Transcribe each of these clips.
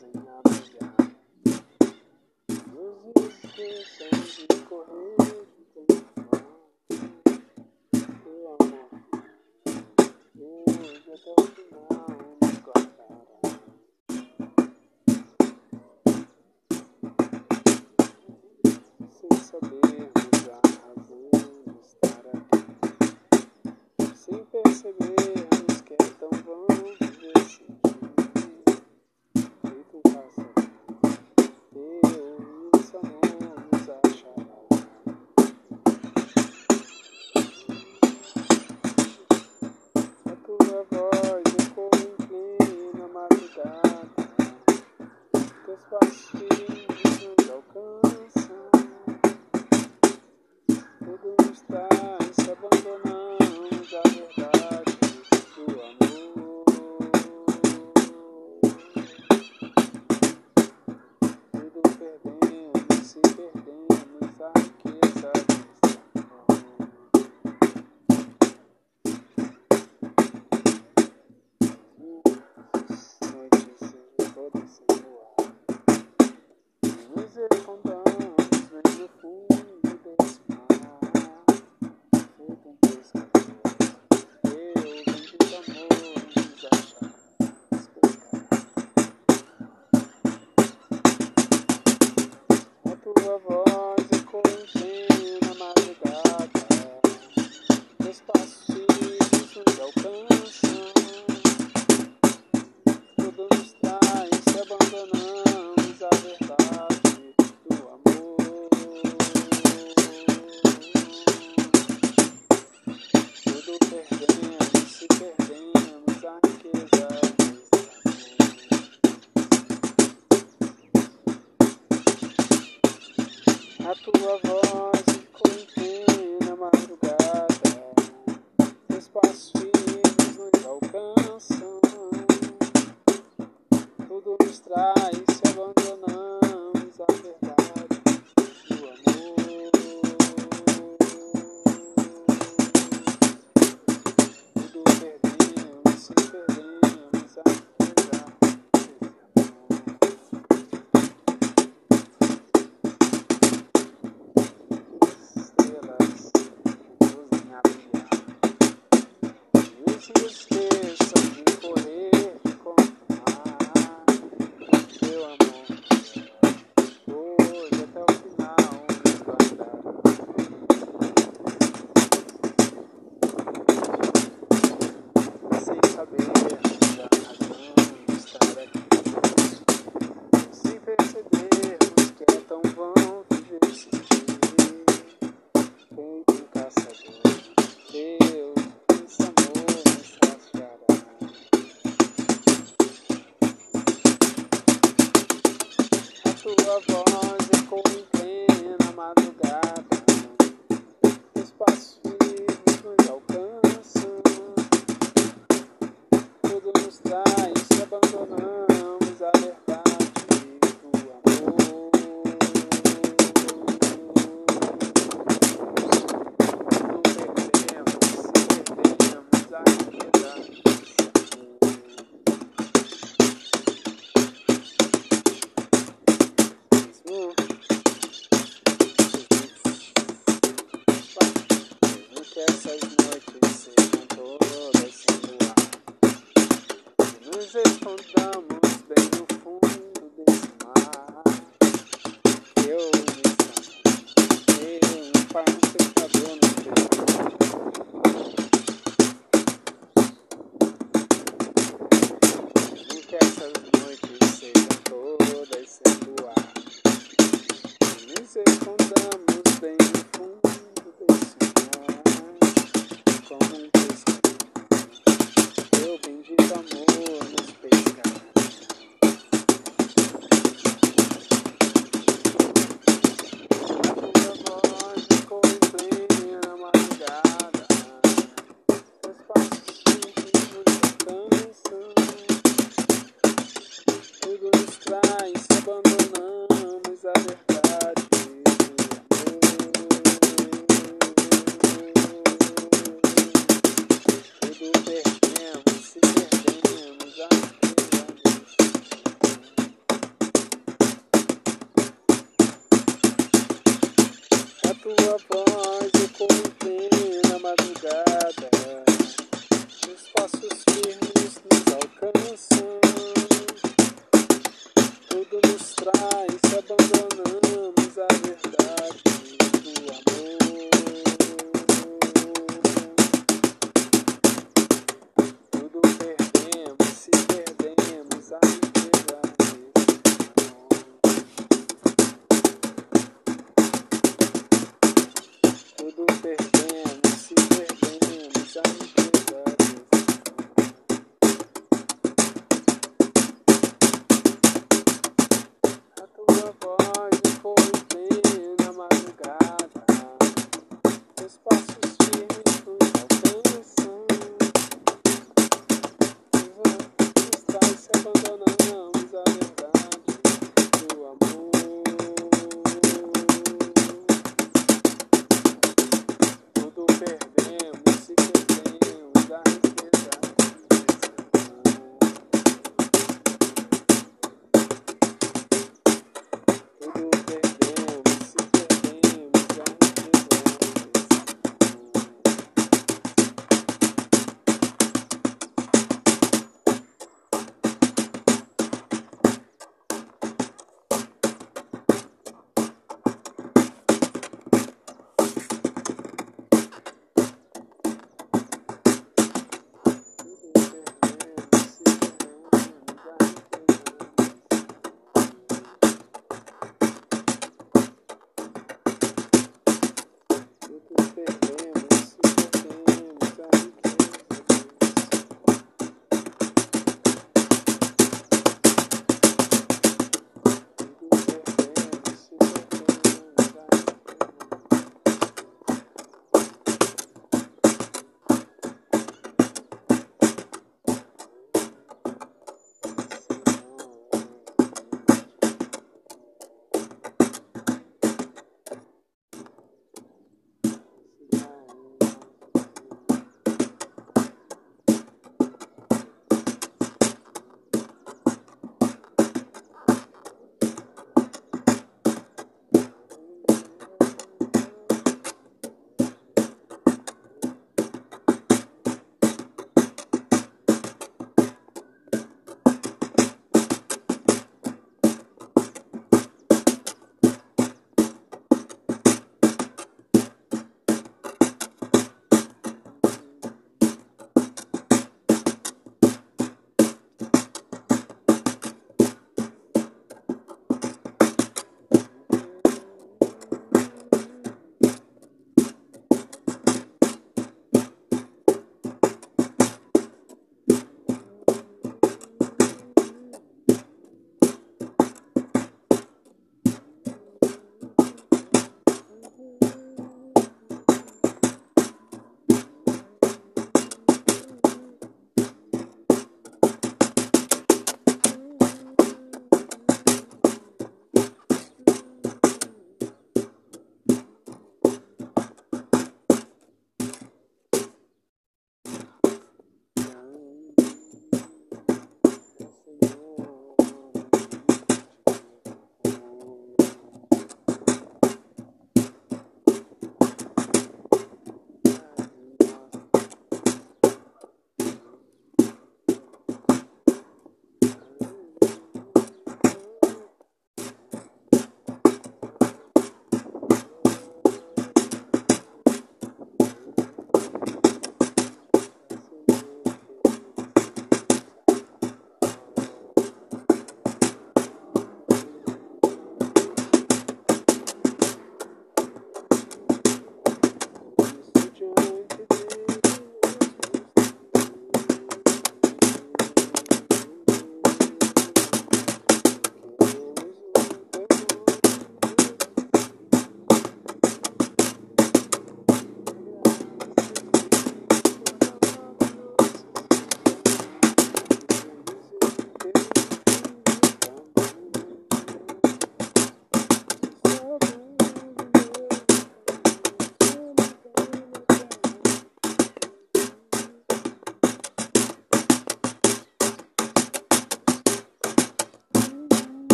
fazem nada de de correr de Pelo amor de Deus, até o final nos cortará. Sem sabermos a razão de estar aqui. Sem perceber. Christ essas noites sejam todas sem luar. E nem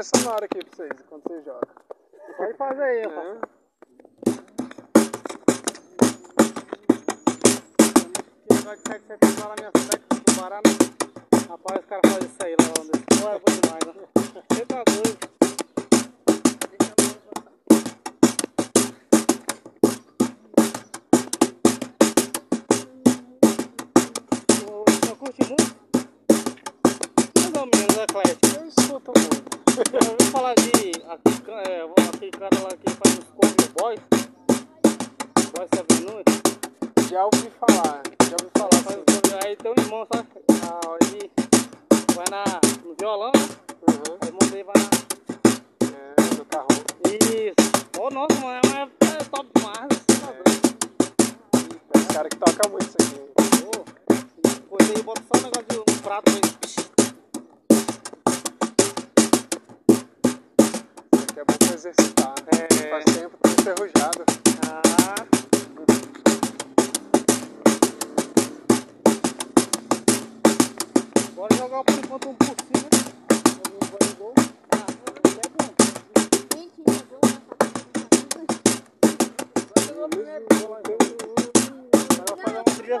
trilha sonora aqui pra vocês enquanto vocês jogam. Pode fazer aí, É. rapaz. Vai que você lá na minha cidade com tubarão, né? Rapaz, os caras fazem isso aí lá onde. Pô, é bom demais, né? Você tá doido. Curte muito? Mais ou menos, eclético. Eu escuto muito. Já ouviu falar de aquele, é, aquele cara lá que faz os cover boys? Boys Avenue? Já ouvi falar, já ouvi falar Faz assim. os cover- Aí tem um irmão, sabe? Ah, ele vai na, no violão, né? Uhum. Aí o irmão dele vai na. É, do carro. Isso! Ô, nossa, mano, é, é top demais. você tá doido. Tem uns caras que tocam muito isso aqui. Ô, Depois aí bota só um negócio de um prato aí. É bom pra exercitar. É. Faz tempo que tô enferrujado. Ah. Bora jogar por enquanto um por cima. Eu vou fazer uma trilha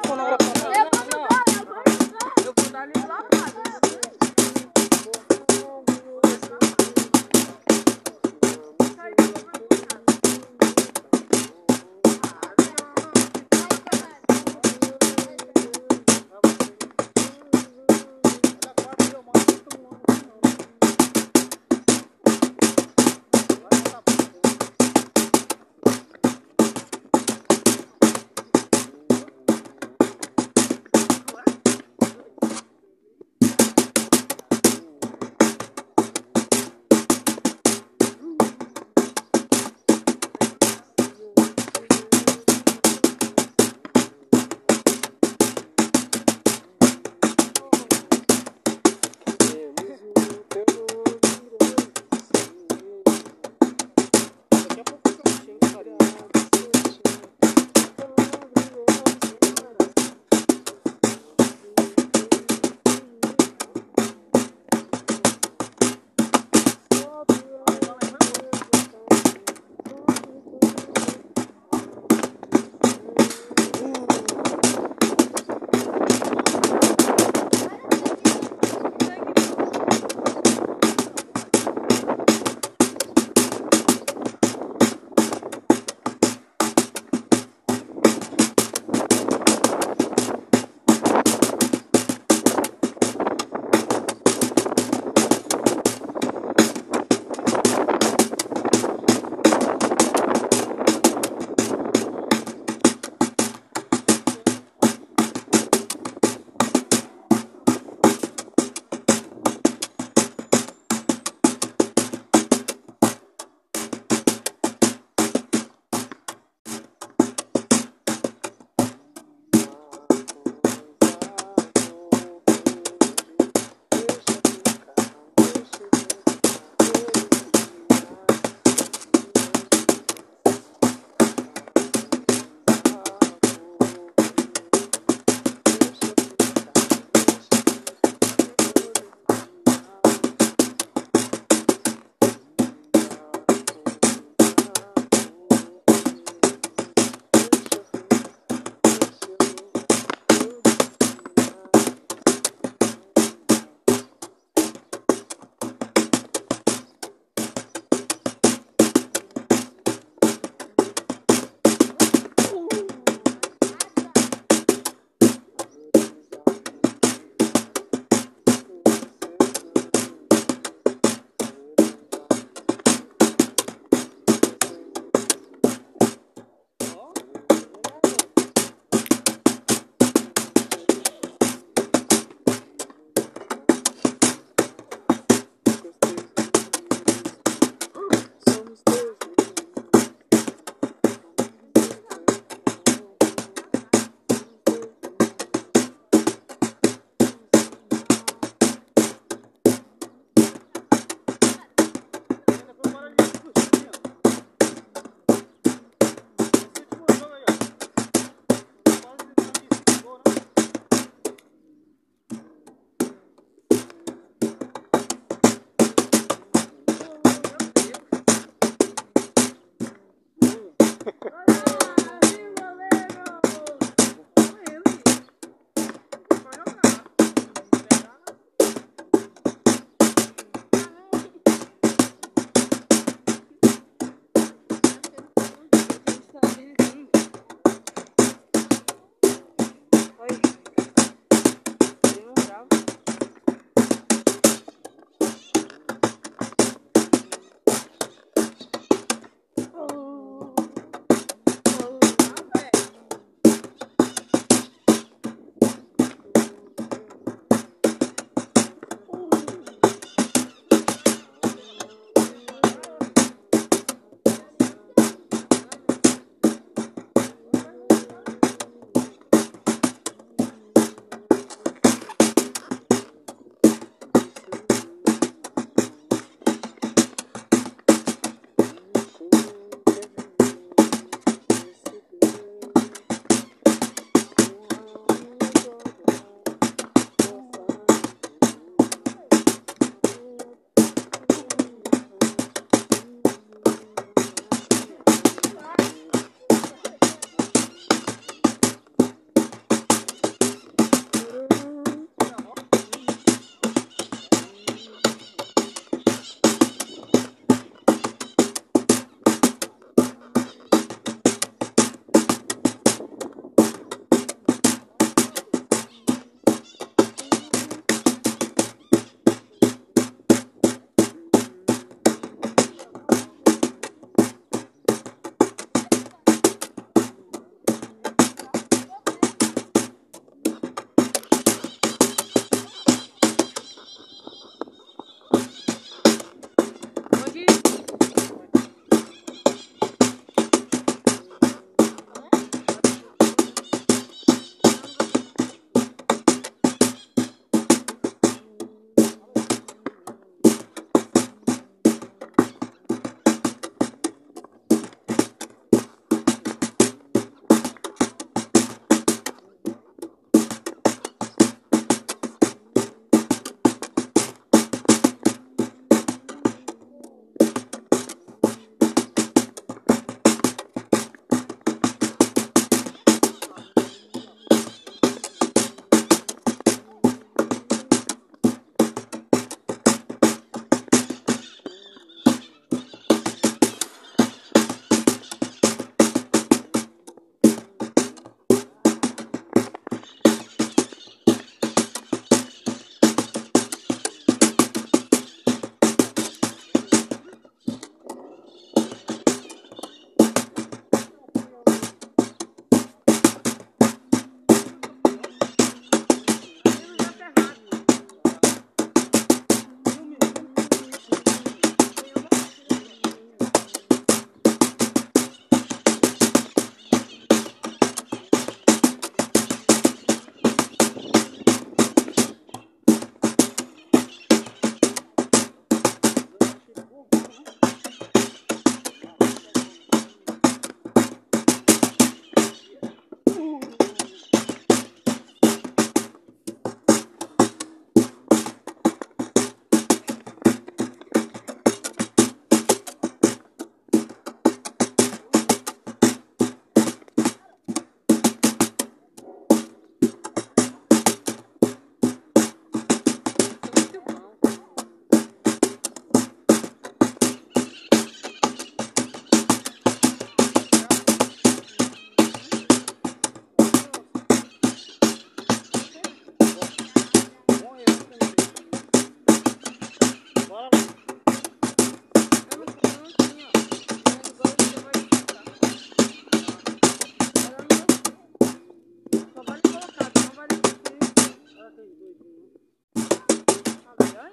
Olha,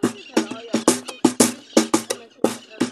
olha, olha.